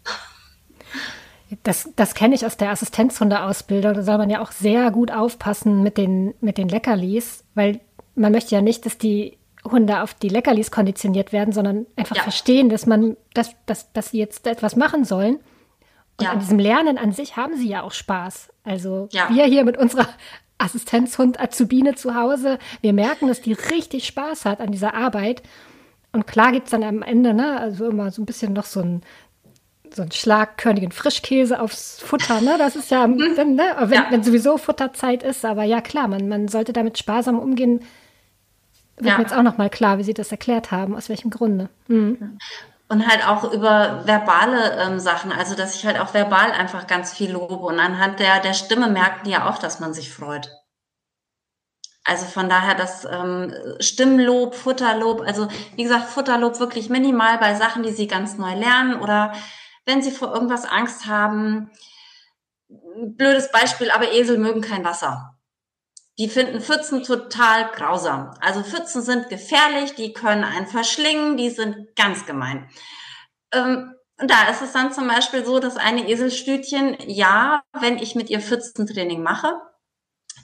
Das, das kenne ich aus der Assistenzhundeausbildung. Da soll man ja auch sehr gut aufpassen mit den, mit den Leckerlis, weil man möchte ja nicht, dass die Hunde auf die Leckerlis konditioniert werden, sondern einfach ja. verstehen, dass man, dass, dass, dass sie jetzt etwas machen sollen. Und ja. an diesem Lernen an sich haben sie ja auch Spaß. Also ja. wir hier mit unserer Assistenzhund Azubine zu Hause, wir merken, dass die richtig Spaß hat an dieser Arbeit. Und klar gibt es dann am Ende, ne, also immer so ein bisschen noch so ein, so einen schlagkörnigen Frischkäse aufs Futter, ne? Das ist ja, wenn, ne? wenn, ja. wenn sowieso Futterzeit ist, aber ja klar, man, man sollte damit sparsam umgehen. Wird ja. mir jetzt auch noch mal klar, wie Sie das erklärt haben, aus welchem Grunde. Mhm. Und halt auch über verbale ähm, Sachen, also dass ich halt auch verbal einfach ganz viel lobe. Und anhand der, der Stimme merken die ja auch, dass man sich freut. Also von daher das ähm, Stimmlob, Futterlob, also wie gesagt, Futterlob wirklich minimal bei Sachen, die sie ganz neu lernen oder wenn sie vor irgendwas Angst haben. Blödes Beispiel, aber Esel mögen kein Wasser die finden Pfützen total grausam. Also Pfützen sind gefährlich, die können einen verschlingen, die sind ganz gemein. Ähm, da ist es dann zum Beispiel so, dass eine Eselstütchen, ja, wenn ich mit ihr Pfützentraining mache,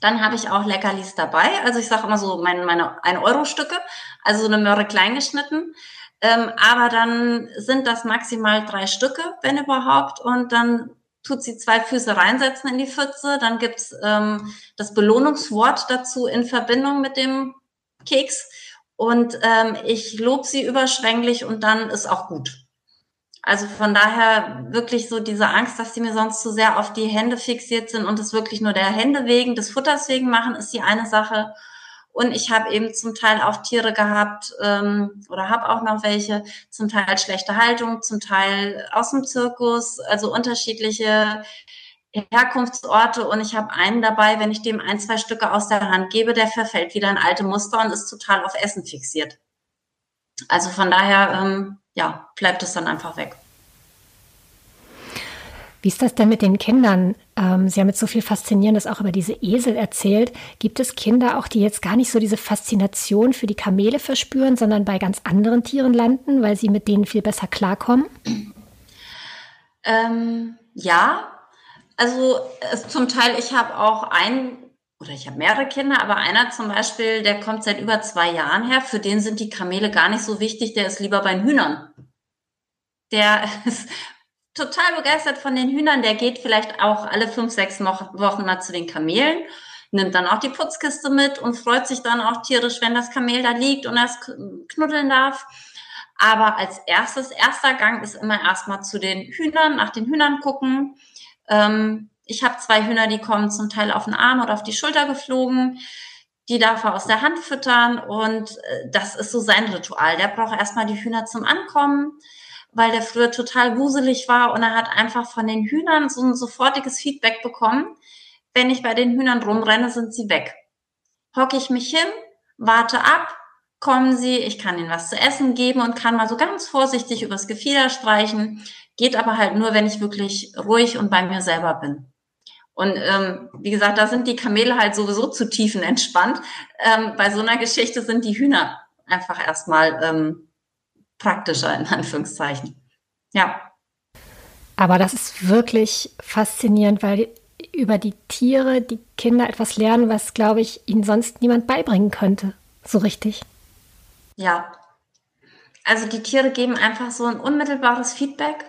dann habe ich auch Leckerlis dabei. Also ich sage immer so meine, meine 1-Euro-Stücke, also so eine Möhre kleingeschnitten. Ähm, aber dann sind das maximal drei Stücke, wenn überhaupt. Und dann tut sie zwei Füße reinsetzen in die Pfütze. Dann gibt's ähm, das Belohnungswort dazu in Verbindung mit dem Keks. Und ähm, ich lobe sie überschwänglich und dann ist auch gut. Also von daher wirklich so diese Angst, dass sie mir sonst zu sehr auf die Hände fixiert sind und es wirklich nur der Hände wegen, des Futters wegen machen, ist die eine Sache. Und ich habe eben zum Teil auch Tiere gehabt ähm, oder habe auch noch welche, zum Teil schlechte Haltung, zum Teil aus dem Zirkus, also unterschiedliche Herkunftsorte. Und ich habe einen dabei, wenn ich dem ein, zwei Stücke aus der Hand gebe, der verfällt wieder in alte Muster und ist total auf Essen fixiert. Also von daher, ähm, ja, bleibt es dann einfach weg. Wie ist das denn mit den Kindern? Ähm, Sie haben jetzt so viel Faszinierendes auch über diese Esel erzählt. Gibt es Kinder auch, die jetzt gar nicht so diese Faszination für die Kamele verspüren, sondern bei ganz anderen Tieren landen, weil sie mit denen viel besser klarkommen? Ähm, ja, Also zum Teil, ich habe auch einen oder ich habe mehrere Kinder, aber einer zum Beispiel, der kommt seit über zwei Jahren her, für den sind die Kamele gar nicht so wichtig, der ist lieber bei den Hühnern. Der ist total begeistert von den Hühnern, der geht vielleicht auch alle fünf, sechs Wochen mal zu den Kamelen, nimmt dann auch die Putzkiste mit und freut sich dann auch tierisch, wenn das Kamel da liegt und es knuddeln darf. Aber als erstes, erster Gang ist immer erstmal zu den Hühnern, nach den Hühnern gucken. Ähm, ich habe zwei Hühner, die kommen zum Teil auf den Arm oder auf die Schulter geflogen. Die darf er aus der Hand füttern und äh, das ist so sein Ritual. Der braucht erstmal die Hühner zum Ankommen, weil der früher total wuselig war und er hat einfach von den Hühnern so ein sofortiges Feedback bekommen. Wenn ich bei den Hühnern rumrenne, sind sie weg. Hocke ich mich hin, warte ab, kommen sie, ich kann ihnen was zu essen geben und kann mal so ganz vorsichtig übers Gefieder streichen. Geht aber halt nur, wenn ich wirklich ruhig und bei mir selber bin. Und ähm, wie gesagt, da sind die Kamele halt sowieso zu tiefen entspannt. Ähm, bei so einer Geschichte sind die Hühner einfach erstmal ähm, praktischer, in Anführungszeichen. Ja. Aber das ist wirklich faszinierend, weil über die Tiere die Kinder etwas lernen, was, glaube ich, ihnen sonst niemand beibringen könnte. So richtig. Ja. Also die Tiere geben einfach so ein unmittelbares Feedback.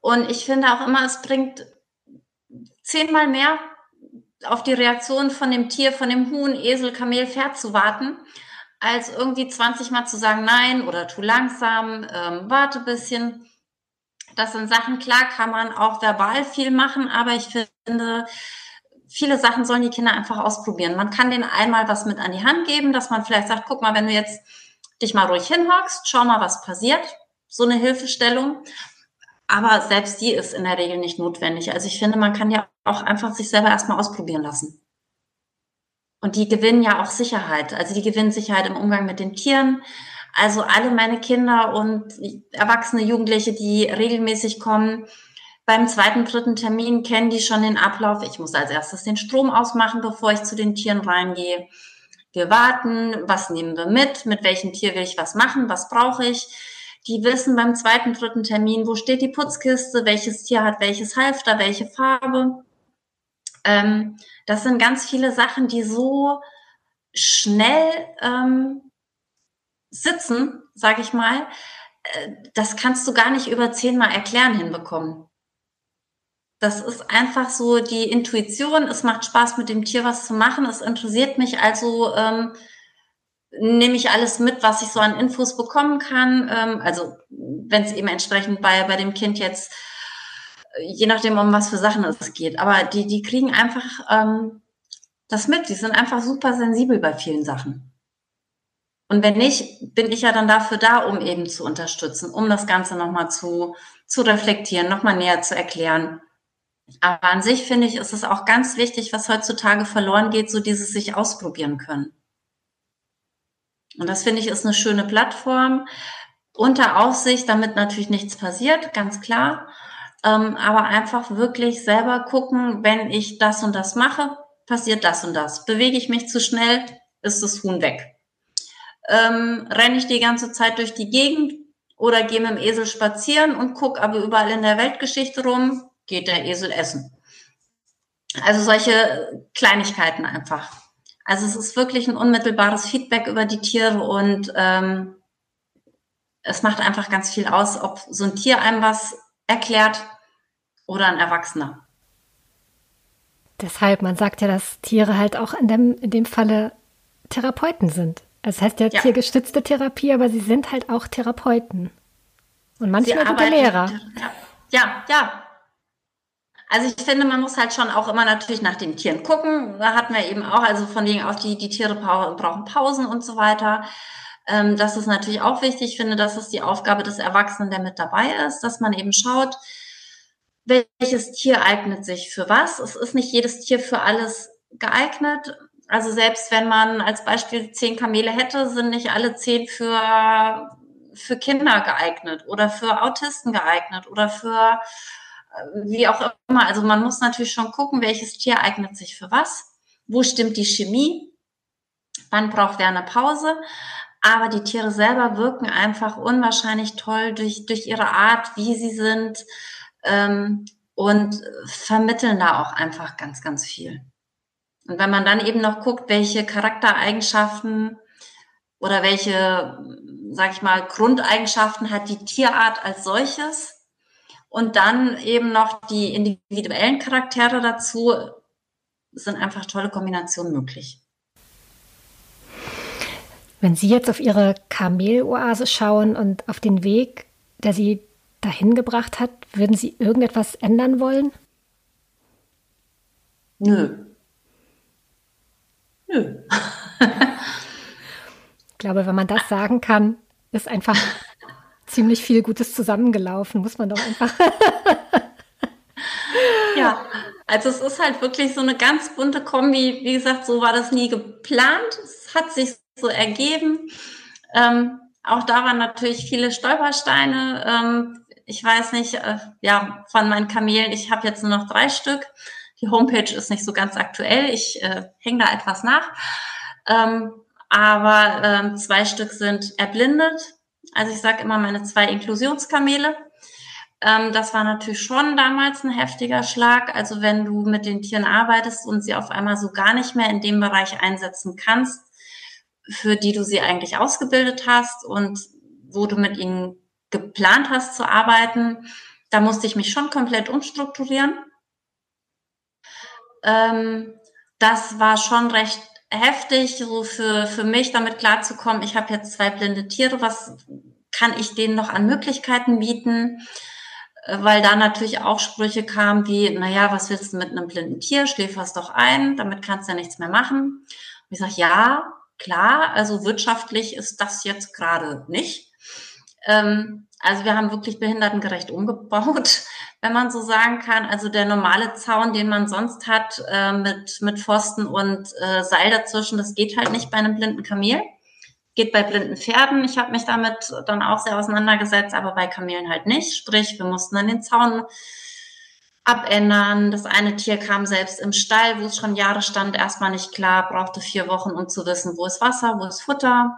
Und ich finde auch immer, es bringt zehnmal mehr auf die Reaktion von dem Tier, von dem Huhn, Esel, Kamel, Pferd zu warten, als irgendwie 20 Mal zu sagen, nein oder tu langsam, ähm, warte bisschen. Das sind Sachen, klar kann man auch verbal viel machen, aber ich finde, viele Sachen sollen die Kinder einfach ausprobieren. Man kann denen einmal was mit an die Hand geben, dass man vielleicht sagt, guck mal, wenn du jetzt dich mal ruhig hinhockst, schau mal, was passiert. So eine Hilfestellung. Aber selbst die ist in der Regel nicht notwendig. Also ich finde, man kann ja auch einfach sich selber erstmal ausprobieren lassen. Und die gewinnen ja auch Sicherheit. Also die gewinnen Sicherheit im Umgang mit den Tieren. Also alle meine Kinder und erwachsene Jugendliche, die regelmäßig kommen, beim zweiten, dritten Termin kennen die schon den Ablauf. Ich muss als erstes den Strom ausmachen, bevor ich zu den Tieren reingehe. Wir warten, was nehmen wir mit, mit welchem Tier will ich was machen, was brauche ich die wissen beim zweiten, dritten Termin, wo steht die Putzkiste, welches Tier hat welches Halfter, welche Farbe. Ähm, das sind ganz viele Sachen, die so schnell ähm, sitzen, sage ich mal. Äh, das kannst du gar nicht über zehnmal erklären hinbekommen. Das ist einfach so die Intuition. Es macht Spaß, mit dem Tier was zu machen. Es interessiert mich also. Ähm, nehme ich alles mit, was ich so an Infos bekommen kann. Ähm, also wenn es eben entsprechend bei, bei dem Kind jetzt, je nachdem, um was für Sachen es geht. Aber die, die kriegen einfach ähm, das mit. Die sind einfach super sensibel bei vielen Sachen. Und wenn nicht, bin ich ja dann dafür da, um eben zu unterstützen, um das Ganze nochmal zu, zu reflektieren, nochmal näher zu erklären. Aber an sich finde ich, ist es auch ganz wichtig, was heutzutage verloren geht, so dieses sich ausprobieren können. Und das finde ich ist eine schöne Plattform unter Aufsicht, damit natürlich nichts passiert, ganz klar. Ähm, aber einfach wirklich selber gucken, wenn ich das und das mache, passiert das und das. Bewege ich mich zu schnell, ist das Huhn weg. Ähm, renne ich die ganze Zeit durch die Gegend oder gehe mit dem Esel spazieren und gucke aber überall in der Weltgeschichte rum, geht der Esel essen. Also solche Kleinigkeiten einfach. Also es ist wirklich ein unmittelbares Feedback über die Tiere und ähm, es macht einfach ganz viel aus, ob so ein Tier einem was erklärt oder ein Erwachsener. Deshalb, man sagt ja, dass Tiere halt auch in dem, in dem Falle Therapeuten sind. Es heißt ja, ja. tiergestützte Therapie, aber sie sind halt auch Therapeuten. Und manchmal gute Lehrer. Ja, ja, ja, also ich finde, man muss halt schon auch immer natürlich nach den Tieren gucken. Da hatten wir eben auch, also von wegen auch die, die Tiere brauchen Pausen und so weiter. Ähm, das ist natürlich auch wichtig. Ich finde, das ist die Aufgabe des Erwachsenen, der mit dabei ist, dass man eben schaut, welches Tier eignet sich für was. Es ist nicht jedes Tier für alles geeignet. Also selbst wenn man als Beispiel zehn Kamele hätte, sind nicht alle zehn für, für Kinder geeignet oder für Autisten geeignet oder für wie auch immer. Also man muss natürlich schon gucken, welches Tier eignet sich für was, wo stimmt die Chemie, wann braucht wer eine Pause. Aber die Tiere selber wirken einfach unwahrscheinlich toll durch, durch ihre Art, wie sie sind. Ähm, und vermitteln da auch einfach ganz, ganz viel. Und wenn man dann eben noch guckt, welche Charaktereigenschaften oder welche, sag ich mal, Grundeigenschaften hat die Tierart als solches und dann eben noch die individuellen Charaktere dazu, sind einfach tolle Kombinationen möglich. Wenn Sie jetzt auf Ihre Kameloase schauen und auf den Weg, der Sie dahin gebracht hat, würden Sie irgendetwas ändern wollen? Nö. Nö. ich glaube, wenn man das sagen kann, ist einfach ziemlich viel Gutes zusammengelaufen, muss man doch einfach. ja, also es ist halt wirklich so eine ganz bunte Kombi. Wie gesagt, so war das nie geplant. Es hat sich so ergeben. Ähm, auch da waren natürlich viele Stolpersteine. Ähm, ich weiß nicht, äh, ja, von meinen Kamelen, ich habe jetzt nur noch drei Stück. Die Homepage ist nicht so ganz aktuell. Ich äh, hänge da etwas nach. Ähm, aber ähm, zwei Stück sind erblindet. Also ich sage immer meine zwei Inklusionskamele. Ähm, das war natürlich schon damals ein heftiger Schlag. Also wenn du mit den Tieren arbeitest und sie auf einmal so gar nicht mehr in dem Bereich einsetzen kannst, für die du sie eigentlich ausgebildet hast und wo du mit ihnen geplant hast zu arbeiten, da musste ich mich schon komplett umstrukturieren. Ähm, das war schon recht heftig, so für, für mich damit klarzukommen. Ich habe jetzt zwei blinde Tiere, was kann ich denen noch an Möglichkeiten bieten? Äh, weil da natürlich auch Sprüche kamen wie, naja, was willst du mit einem blinden Tier? Schläferst doch ein, damit kannst du ja nichts mehr machen. Und ich sage, ja, klar, also wirtschaftlich ist das jetzt gerade nicht. Ähm, also wir haben wirklich behindertengerecht umgebaut, wenn man so sagen kann. Also der normale Zaun, den man sonst hat, äh, mit, mit Pfosten und äh, Seil dazwischen, das geht halt nicht bei einem blinden Kamel. Geht bei blinden Pferden. Ich habe mich damit dann auch sehr auseinandergesetzt, aber bei Kamelen halt nicht. Sprich, wir mussten dann den Zaun abändern. Das eine Tier kam selbst im Stall, wo es schon Jahre stand, erstmal nicht klar, brauchte vier Wochen, um zu wissen, wo ist Wasser, wo ist Futter.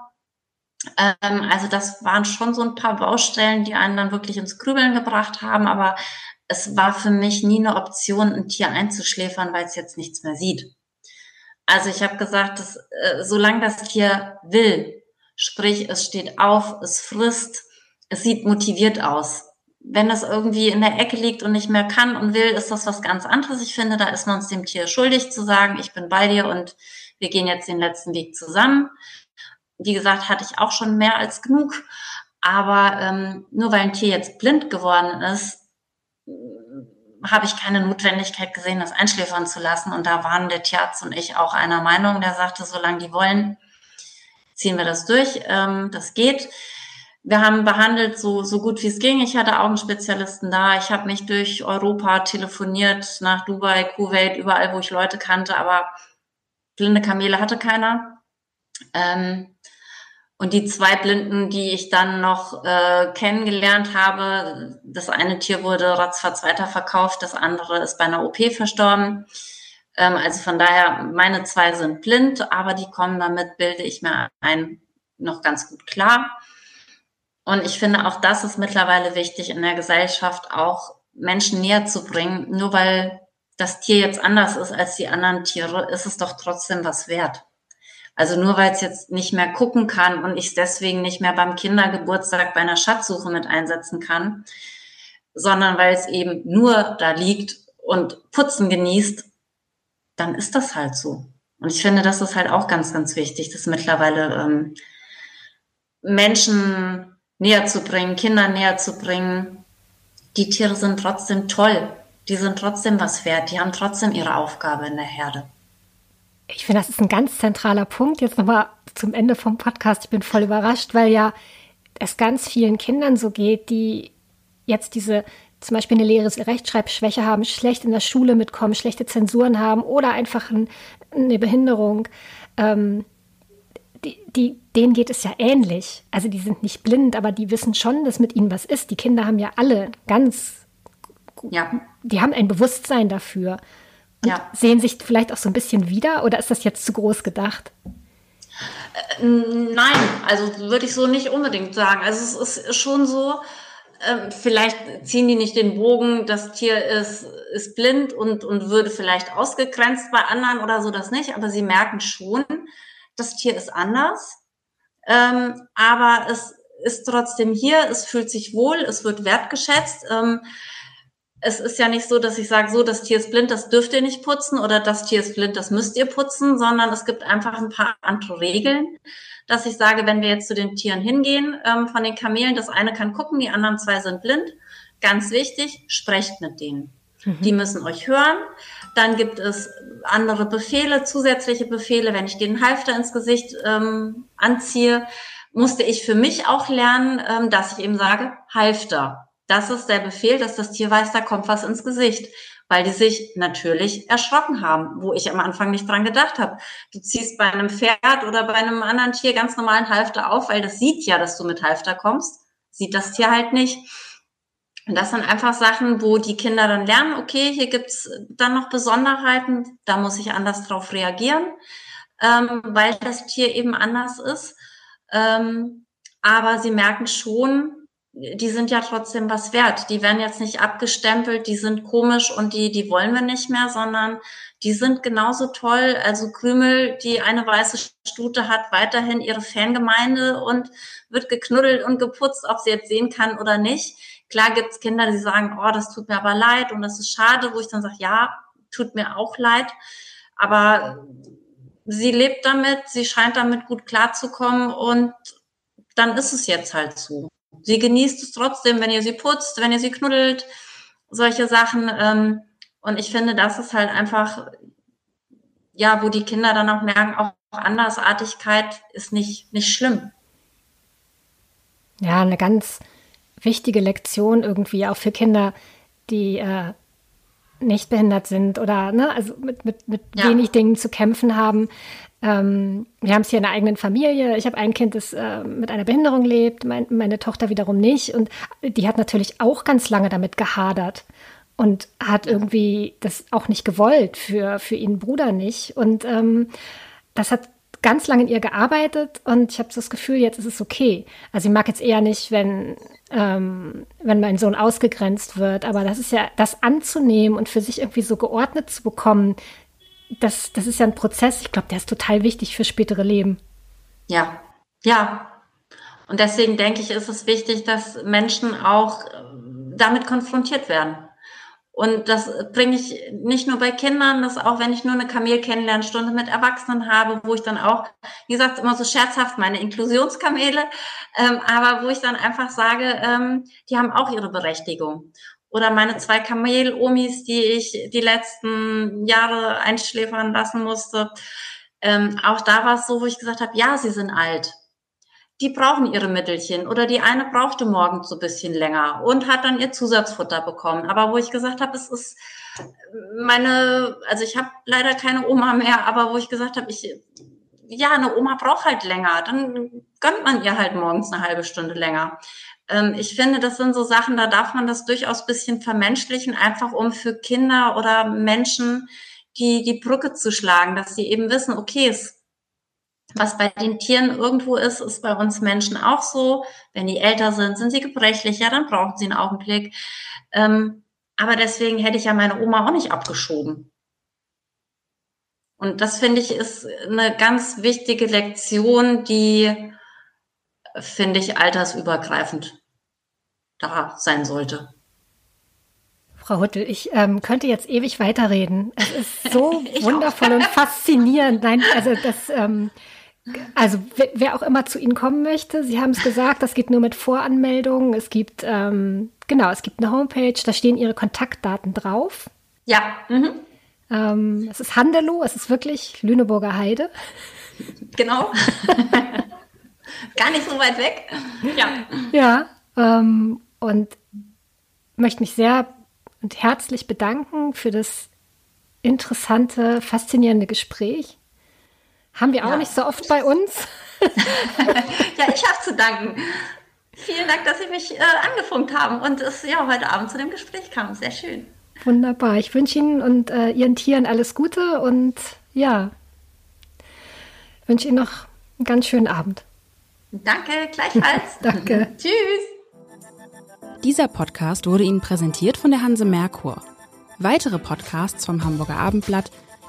Ähm, also das waren schon so ein paar Baustellen, die einen dann wirklich ins Grübeln gebracht haben, aber es war für mich nie eine Option, ein Tier einzuschläfern, weil es jetzt nichts mehr sieht. Also ich habe gesagt, dass, äh, solange das Tier will, Sprich, es steht auf, es frisst, es sieht motiviert aus. Wenn es irgendwie in der Ecke liegt und nicht mehr kann und will, ist das was ganz anderes. Ich finde, da ist man uns dem Tier schuldig zu sagen, ich bin bei dir und wir gehen jetzt den letzten Weg zusammen. Wie gesagt, hatte ich auch schon mehr als genug. Aber ähm, nur weil ein Tier jetzt blind geworden ist, habe ich keine Notwendigkeit gesehen, das einschläfern zu lassen. Und da waren der Tierarzt und ich auch einer Meinung. Der sagte, solange die wollen, ziehen wir das durch. Ähm, das geht. Wir haben behandelt so, so gut wie es ging. Ich hatte Augenspezialisten da. Ich habe mich durch Europa telefoniert, nach Dubai, Kuwait, überall, wo ich Leute kannte, aber blinde Kamele hatte keiner. Ähm, und die zwei Blinden, die ich dann noch äh, kennengelernt habe, das eine Tier wurde ratzfatz weiterverkauft, das andere ist bei einer OP verstorben. Ähm, also von daher, meine zwei sind blind, aber die kommen damit, bilde ich mir ein, noch ganz gut klar. Und ich finde, auch das ist mittlerweile wichtig in der Gesellschaft, auch Menschen näher zu bringen. Nur weil das Tier jetzt anders ist als die anderen Tiere, ist es doch trotzdem was wert. Also nur weil es jetzt nicht mehr gucken kann und ich es deswegen nicht mehr beim Kindergeburtstag bei einer Schatzsuche mit einsetzen kann, sondern weil es eben nur da liegt und Putzen genießt, dann ist das halt so. Und ich finde, das ist halt auch ganz, ganz wichtig, das mittlerweile ähm, Menschen näher zu bringen, Kinder näher zu bringen. Die Tiere sind trotzdem toll. Die sind trotzdem was wert. Die haben trotzdem ihre Aufgabe in der Herde. Ich finde, das ist ein ganz zentraler Punkt. Jetzt nochmal zum Ende vom Podcast. Ich bin voll überrascht, weil ja es ganz vielen Kindern so geht, die jetzt diese zum Beispiel eine leere Rechtschreibschwäche haben, schlecht in der Schule mitkommen, schlechte Zensuren haben oder einfach ein, eine Behinderung, ähm, die, denen geht es ja ähnlich. Also die sind nicht blind, aber die wissen schon, dass mit ihnen was ist. Die Kinder haben ja alle ganz, ja. die haben ein Bewusstsein dafür. Und ja. sehen sich vielleicht auch so ein bisschen wieder oder ist das jetzt zu groß gedacht? Äh, nein, also würde ich so nicht unbedingt sagen. Also es ist schon so, ähm, vielleicht ziehen die nicht den Bogen, das Tier ist, ist blind und, und würde vielleicht ausgegrenzt bei anderen oder so, das nicht, aber sie merken schon, das Tier ist anders. Ähm, aber es ist trotzdem hier, es fühlt sich wohl, es wird wertgeschätzt. Ähm, es ist ja nicht so, dass ich sage, so, das Tier ist blind, das dürft ihr nicht putzen oder das Tier ist blind, das müsst ihr putzen, sondern es gibt einfach ein paar andere Regeln, dass ich sage, wenn wir jetzt zu den Tieren hingehen, ähm, von den Kamelen, das eine kann gucken, die anderen zwei sind blind. Ganz wichtig, sprecht mit denen. Mhm. Die müssen euch hören. Dann gibt es andere Befehle, zusätzliche Befehle. Wenn ich den Halfter ins Gesicht ähm, anziehe, musste ich für mich auch lernen, ähm, dass ich eben sage, Halfter. Das ist der Befehl, dass das Tier weiß, da kommt was ins Gesicht, weil die sich natürlich erschrocken haben, wo ich am Anfang nicht dran gedacht habe. Du ziehst bei einem Pferd oder bei einem anderen Tier ganz normalen Halfter auf, weil das sieht ja, dass du mit Halfter kommst, sieht das Tier halt nicht. Und das sind einfach Sachen, wo die Kinder dann lernen, okay, hier gibt's dann noch Besonderheiten, da muss ich anders drauf reagieren, ähm, weil das Tier eben anders ist. Ähm, aber sie merken schon, die sind ja trotzdem was wert. Die werden jetzt nicht abgestempelt, die sind komisch und die, die wollen wir nicht mehr, sondern die sind genauso toll. Also Krümel, die eine weiße Stute hat, weiterhin ihre Fangemeinde und wird geknuddelt und geputzt, ob sie jetzt sehen kann oder nicht. Klar gibt's Kinder, die sagen, oh, das tut mir aber leid und das ist schade, wo ich dann sage, ja, tut mir auch leid. Aber sie lebt damit, sie scheint damit gut klarzukommen und dann ist es jetzt halt so. Sie genießt es trotzdem, wenn ihr sie putzt, wenn ihr sie knuddelt, solche Sachen. Ähm, und ich finde, das ist halt einfach, ja, wo die Kinder dann auch merken, auch Andersartigkeit ist nicht, nicht schlimm. Ja, eine ganz wichtige Lektion irgendwie auch für Kinder, die äh, nicht behindert sind oder ne, also mit, mit, mit ja. wenig Dingen zu kämpfen haben. Ähm, wir haben es hier in der eigenen Familie. Ich habe ein Kind, das äh, mit einer Behinderung lebt, mein, meine Tochter wiederum nicht. Und die hat natürlich auch ganz lange damit gehadert und hat irgendwie das auch nicht gewollt, für, für ihren Bruder nicht. Und ähm, das hat ganz lange in ihr gearbeitet und ich habe das Gefühl, jetzt ist es okay. Also ich mag jetzt eher nicht, wenn, ähm, wenn mein Sohn ausgegrenzt wird, aber das ist ja, das anzunehmen und für sich irgendwie so geordnet zu bekommen, das, das ist ja ein Prozess, ich glaube, der ist total wichtig für spätere Leben. Ja, ja. Und deswegen denke ich, ist es wichtig, dass Menschen auch äh, damit konfrontiert werden. Und das bringe ich nicht nur bei Kindern, das auch, wenn ich nur eine Kamel-Kennenlernstunde mit Erwachsenen habe, wo ich dann auch, wie gesagt, immer so scherzhaft meine Inklusionskamele, ähm, aber wo ich dann einfach sage, ähm, die haben auch ihre Berechtigung oder meine zwei Kamel-Omis, die ich die letzten Jahre einschläfern lassen musste. Ähm, auch da war es so, wo ich gesagt habe, ja, sie sind alt. Die brauchen ihre Mittelchen oder die eine brauchte morgens so ein bisschen länger und hat dann ihr Zusatzfutter bekommen. Aber wo ich gesagt habe, es ist meine, also ich habe leider keine Oma mehr, aber wo ich gesagt habe, ich ja, eine Oma braucht halt länger, dann gönnt man ihr halt morgens eine halbe Stunde länger. Ähm, ich finde, das sind so Sachen, da darf man das durchaus bisschen vermenschlichen, einfach um für Kinder oder Menschen die, die Brücke zu schlagen, dass sie eben wissen, okay, es, was bei den Tieren irgendwo ist, ist bei uns Menschen auch so. Wenn die älter sind, sind sie gebrechlich, ja, dann brauchen sie einen Augenblick. Ähm, aber deswegen hätte ich ja meine Oma auch nicht abgeschoben. Und das finde ich ist eine ganz wichtige Lektion, die finde ich altersübergreifend da sein sollte. Frau Hüttel, ich ähm, könnte jetzt ewig weiterreden. Es ist so wundervoll und faszinierend. Nein, also das, ähm, also wer auch immer zu Ihnen kommen möchte, Sie haben es gesagt, das geht nur mit Voranmeldungen. Es gibt, ähm, genau, es gibt eine Homepage, da stehen Ihre Kontaktdaten drauf. Ja. Mhm. Ähm, es ist Handelow, es ist wirklich Lüneburger Heide. Genau. Gar nicht so weit weg. Ja. Ja. Ähm, und möchte mich sehr und herzlich bedanken für das interessante, faszinierende Gespräch. Haben wir auch ja. nicht so oft bei uns. ja, ich habe zu danken. Vielen Dank, dass Sie mich äh, angefunkt haben und es ja heute Abend zu dem Gespräch kam. Sehr schön. Wunderbar. Ich wünsche Ihnen und äh, Ihren Tieren alles Gute und ja, wünsche Ihnen noch einen ganz schönen Abend. Danke, gleichfalls. Danke. Tschüss. Dieser Podcast wurde Ihnen präsentiert von der Hanse Merkur. Weitere Podcasts vom Hamburger Abendblatt